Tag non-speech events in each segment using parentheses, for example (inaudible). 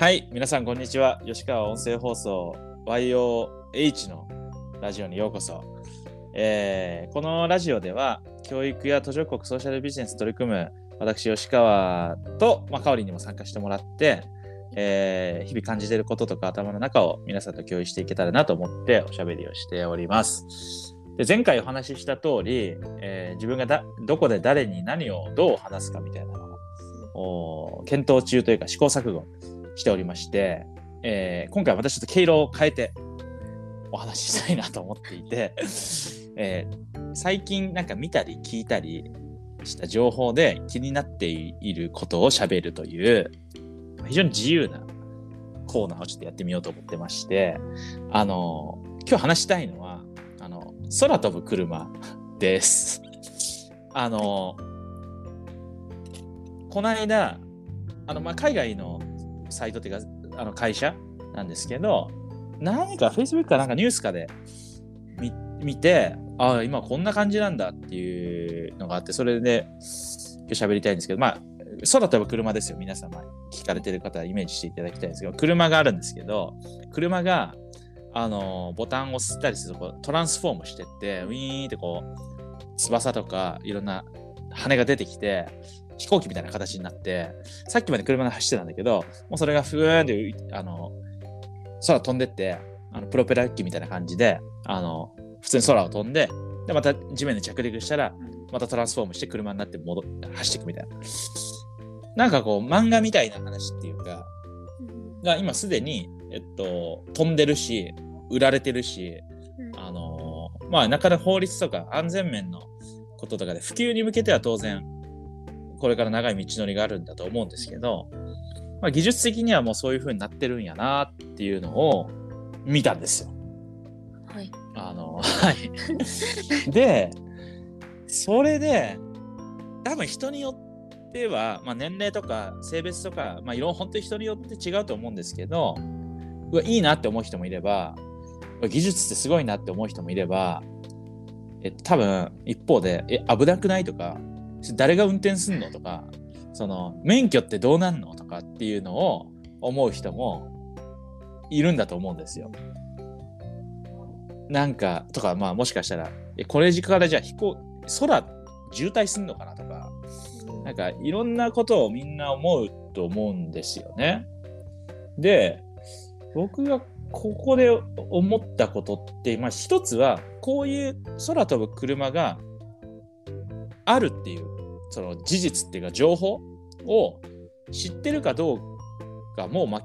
はい、皆さんこんにちは。吉川音声放送 YOH のラジオにようこそ。えーこのラジオでは教育や途上国ソーシャルビジネス取り組む私吉川と、まあ、かおりにも参加してもらって、えー日々感じていることとか頭の中を皆さんと共有していけたらなと思っておしゃべりをしております。で前回お話しした通り、えー自分がだどこで誰に何をどう話すかみたいなのを検討中というか試行錯誤しておりまして、えー今回はまたちょっと毛色を変えてお話ししたいなと思っていて、(laughs) えー最近なんか見たり聞いたりした情報で気になっていることを喋るという非常に自由なコーナーをちょっとやってみようと思ってましてあの今日話したいのはあの空飛ぶ車です。あのこの間あの、まあ、海外のサイトっていうかあの会社なんですけど何か Facebook かなんかニュースかで見見てああ今こんな感じなんだっていうのがあってそれで今日喋りたいんですけどまあ空飛ぶ車ですよ。皆様聞かれてる方はイメージしていただきたいんですけど車があるんですけど車があのボタンを押したりするとこうトランスフォームしてってウィーンってこう翼とかいろんな羽が出てきて飛行機みたいな形になってさっきまで車が走ってたんだけどもうそれがふーんってあの空飛んでってあのプロペラ機みたいな感じであの普通に空を飛んででまた地面に着陸したらまたトランスフォームして車になって戻っ走っていくみたいな。なんかこう漫画みたいな話っていうかが今すでに、えっと、飛んでるし売られてるしあのまあなかなか法律とか安全面のこととかで普及に向けては当然これから長い道のりがあるんだと思うんですけど、まあ、技術的にはもうそういう風になってるんやなっていうのを見たんですよ。はい。あのはい。でそれで多分人によっては、まあ、年齢とか性別とか、まあ、いろん本当に人によって違うと思うんですけどうわいいなって思う人もいれば技術ってすごいなって思う人もいればえ多分一方でえ危なくないとか誰が運転すんの？とかその免許ってどうなんの？とかっていうのを思う人もいるんだと思うんですよ。なんかとかまあもしかしたらこれからじゃあ飛行空渋滞すんのかな？とかなんかいろんなことをみんな思うと思うんですよね。で僕がここで思ったことって、まあ、一つはこういう空飛ぶ車があるっていうその事実っていうか情報を知ってるかどうかも、ま、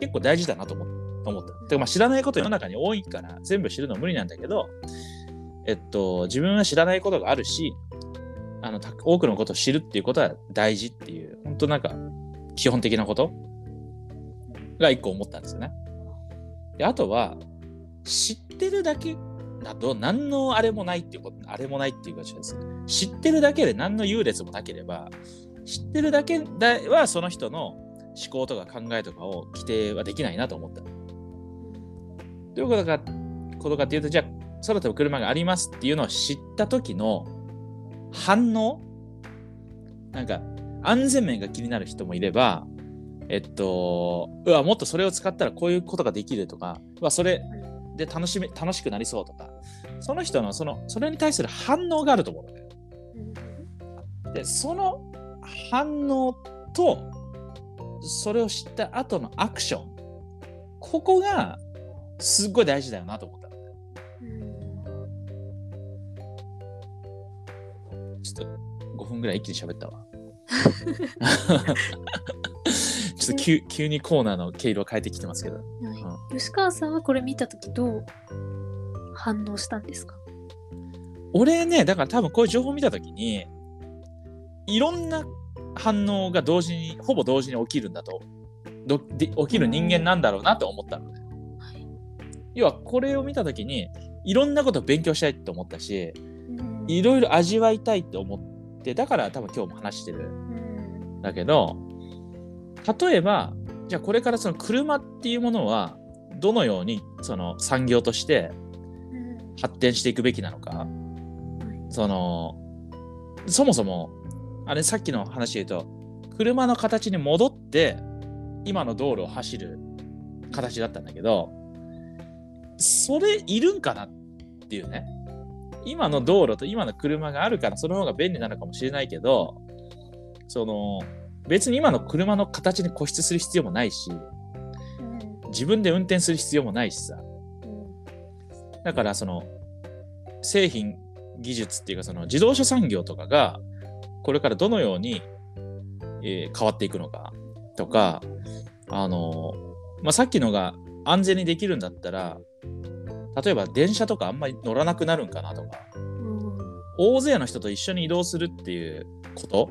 結構大事だなと思思った。てかまあ知らないこと世の中に多いから全部知るの無理なんだけど、えっと、自分は知らないことがあるしあの多くのことを知るっていうことは大事っていう本当なんか基本的なこと？が一個思ったんですよね。であとは知ってるだけだと何のあれもないっていうことあれもないっていうか知ってるだけで何の優劣もなければ知ってるだけではその人の思考とか考えとかを規定はできないなと思った。どういうことかことかっていうとじゃあ空飛ぶ車がありますっていうのを知った時の反応？なんか安全面が気になる人もいればえっとうわもっとそれを使ったらこういうことができるとかうわそれで楽しめ楽しくなりそうとかその人のそのそれに対する反応があると思うんだよ。でその反応とそれを知った後のアクションここがすっごい大事だよなと思った。ちょっと5分ぐらい一気に喋ったわ。(laughs) (laughs) ちょっと急急にコーナーの毛色を変えてきてますけど。はい吉川さんはこれ見たときどう反応したんですか？俺ね、だから多分こういう情報を見たときに、いろんな反応が同時に、ほぼ同時に起きるんだと、どで起きる人間なんだろうなと思ったのね。はい。要はこれを見たときに、いろんなことを勉強したいと思ったし、いろいろ味わいたいって思って、だから多分今日も話してる。ん。だけど、例えば、じゃあこれからその車っていうものは、どのようにその産業として発展していくべきなのか、そのそもそもあれさっきの話で言うと車の形に戻って今の道路を走る形だったんだけどそれいるんかなっていうね。今の道路と今の車があるからその方が便利なのかもしれないけどその別に今の車の形に固執する必要もないしうん自分で運転する必要もないしさ。うん。だからその製品技術っていうかその自動車産業とかがこれからどのように、えー変わっていくのかとかあの、まあ、さっきのが安全にできるんだったら例えば電車とかあんまり乗らなくなるんかなとかうん。大勢の人と一緒に移動するっていうこと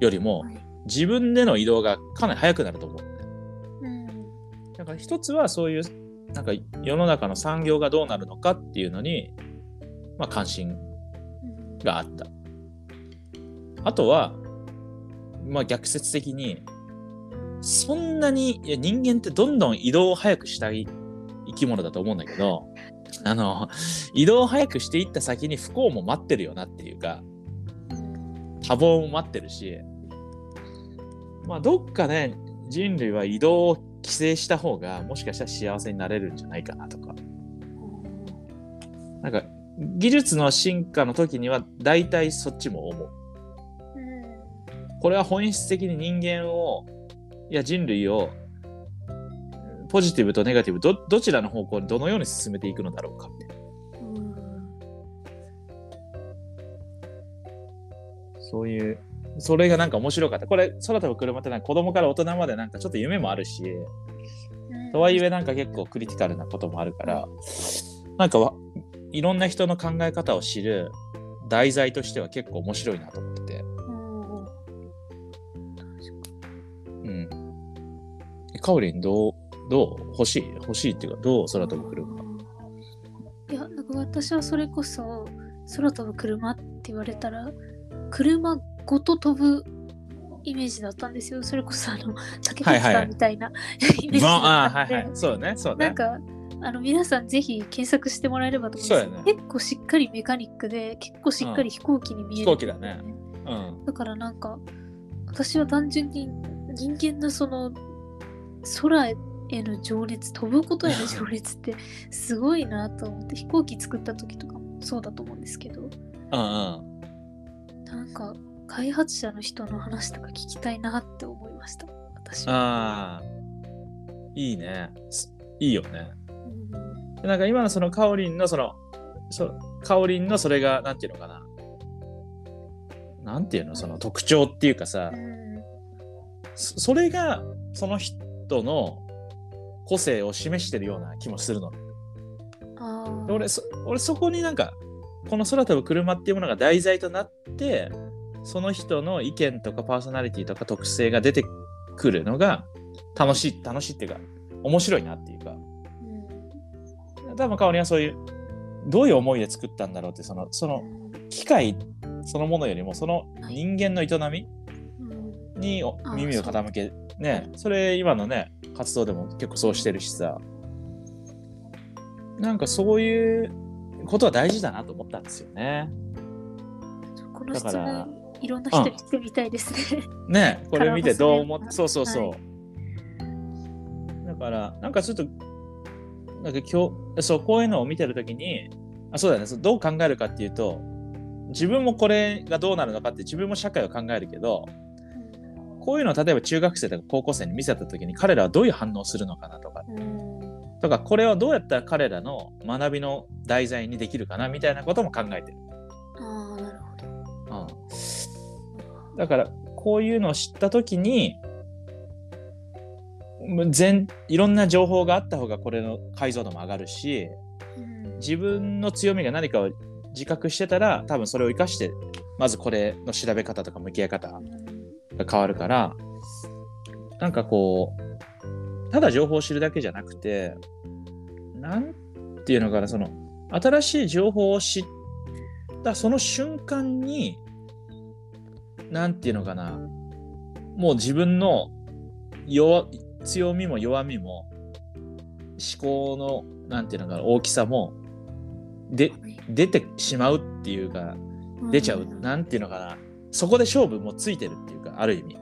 よりもはい。自分での移動がかなり早くなると思う。うんだから一つはそういうなんか世の中の産業がどうなるのかっていうのに、まあ、関心うんがあった。あとは、まあ、逆説的にそんなにいや人間ってどんどん移動を早くしたい生き物だと思うんだけど (laughs) あの移動を早くしていった先に不幸も待ってるよなっていうか多忙も待ってるしまあどっかね人類は移動を規制した方がもしかしたら幸せになれるんじゃないかなとか。なんか技術の進化の時には大体そっちも思う。うんこれは本質的に人間をいや人類をポジティブとネガティブどどちらの方向にどのように進めていくのだろうかみたいなうん。そういうそれがなんか面白かった。これ空飛ぶ車ってなんか子供から大人までなんかちょっと夢もあるしうん。とはいえなんか結構クリティカルなこともあるからなんかわいろんな人の考え方を知る題材としては結構面白いなと思ってて。うん。かおりんどうどう？欲しい？欲しいっていうかどう空飛ぶ車？いやなんか私はそれこそ空飛ぶ車って言われたら車ごと飛ぶイメージだったんですよ。それこそあの竹内さんみたいな、(laughs) イメージまあだったので、あはいはい。そうねそうね。なんかあの皆さんぜひ検索してもらえればと思うんですね。結構しっかりメカニックで結構しっかり飛行機に見える、飛行機だね。うん。だからなんか私は単純に人間のその空への情熱飛ぶことへの情熱ってすごいなと思って飛行機作った時とかもそうだと思うんですけど。うんうん。なんか開発者の人の話とか聞きたいなって思いました。私は、ああいいね。すいいよね。うん。でなんか今のそのカオリンのそのそカオリンのそれがなんていうのかな。なんていうの？その特徴っていうかさ。うん。そそれがその人の個性を示してるような気もするの。俺そ俺そこになんかこの空飛ぶ車っていうものが題材となってその人の意見とかパーソナリティとか特性が出てくるのが楽しい楽しいっていうか面白いなっていうか。うん。多分カオリンはそういうどういう思いで作ったんだろうってそのその機械そのものよりもその人間の営みうん。に耳を傾けねそれ今のね活動でも結構そうしてるしさ。なんかそういうことは大事だなと思ったんですよね。だから問いろんな人にしてみたいですね。ね (laughs) これ見てどう思っ絡ませるそうそうそう、はだからなんかちょっとなんか今日そうこういうのを見てるときにあそうだね。そうどう考えるかっていうと自分もこれがどうなるのかって自分も社会を考えるけどこういうのを例えば中学生とか高校生に見せたときに彼らはどういう反応をするのかなとか。うん。とかこれはどうやったら彼らの学びの題材にできるかなみたいなことも考えてる。だからこういうのを知った時に全いろんな情報があった方がこれの解像度も上がるしうん。自分の強みが何かを自覚してたら多分それを生かしてまずこれの調べ方とか向き合い方が変わるからなんかこうただ情報を知るだけじゃなくてなんていうのかなその新しい情報を知ったその瞬間になんていうのかな。もう自分の弱強みも弱みも思考のなんていうのかな大きさもで出てしまうっていうか出ちゃう、ん。なんていうのかな。そこで勝負もついてるっていうかある意味。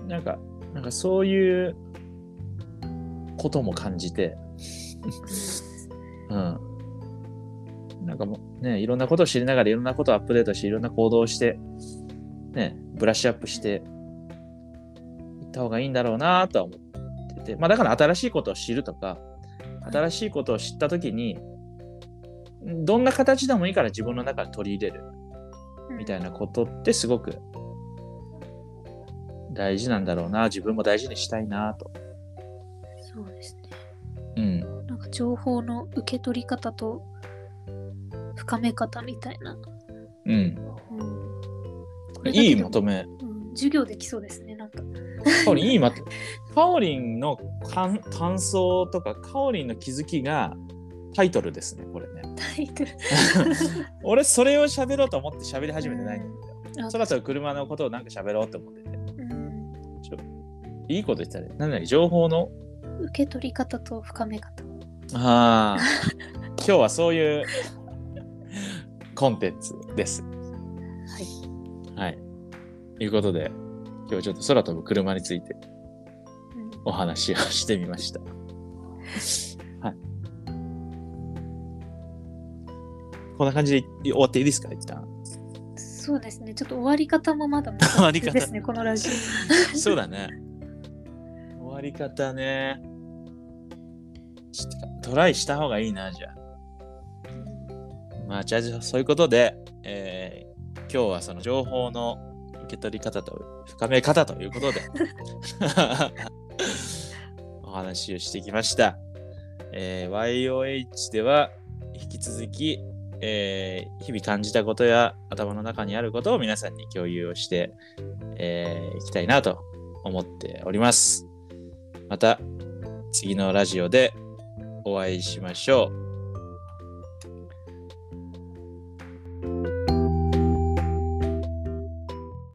うん。なんかなんかそういうことも感じて、(laughs) うん。なんかもうね、いろんなことを知りながらいろんなことをアップデートしていろんな行動をして、ね、ブラッシュアップしていった方がいいんだろうなとは思ってて、まあだから新しいことを知るとか、新しいことを知ったときに、どんな形でもいいから自分の中に取り入れるみたいなことってすごく大事なんだろうな、自分も大事にしたいなと。そうですね。うん。なんか情報の受け取り方と深め方みたいな。うん。うん、いいまとめ。うん、授業できそうですね。なんか。カオリンいいまとめ。カオリンの感感想とか、カオリンの気づきがタイトルですね、これね。タイトル。(laughs) 俺、それを喋ろうと思って喋り始めてないんだよ。あそろそろ車のことをなんか喋ろうと思ってて。うん、いいこと言ってたね。何々情報の？受け取り方と深め方。ああ。(laughs) 今日はそういうコンテンツです。はい。はい。ということで、今日はちょっと空飛ぶ車についてうんお話をしてみました。(laughs) はい。こんな感じで終わっていいですか一旦？そうですね。ちょっと終わり方もまだ (laughs) 終わり方ですね、このラジオ。(laughs) そうだね。終わり方ね。トライした方がいいな、じゃあ。まあ、じゃあ、そういうことで、えー今日はその情報の受け取り方と深め方ということで、(laughs) お話をしてきました。えー YOH では引き続き、えー日々感じたことや頭の中にあることを皆さんに共有をして、えーきたいなと思っております。また次のラジオでお会いしましょう。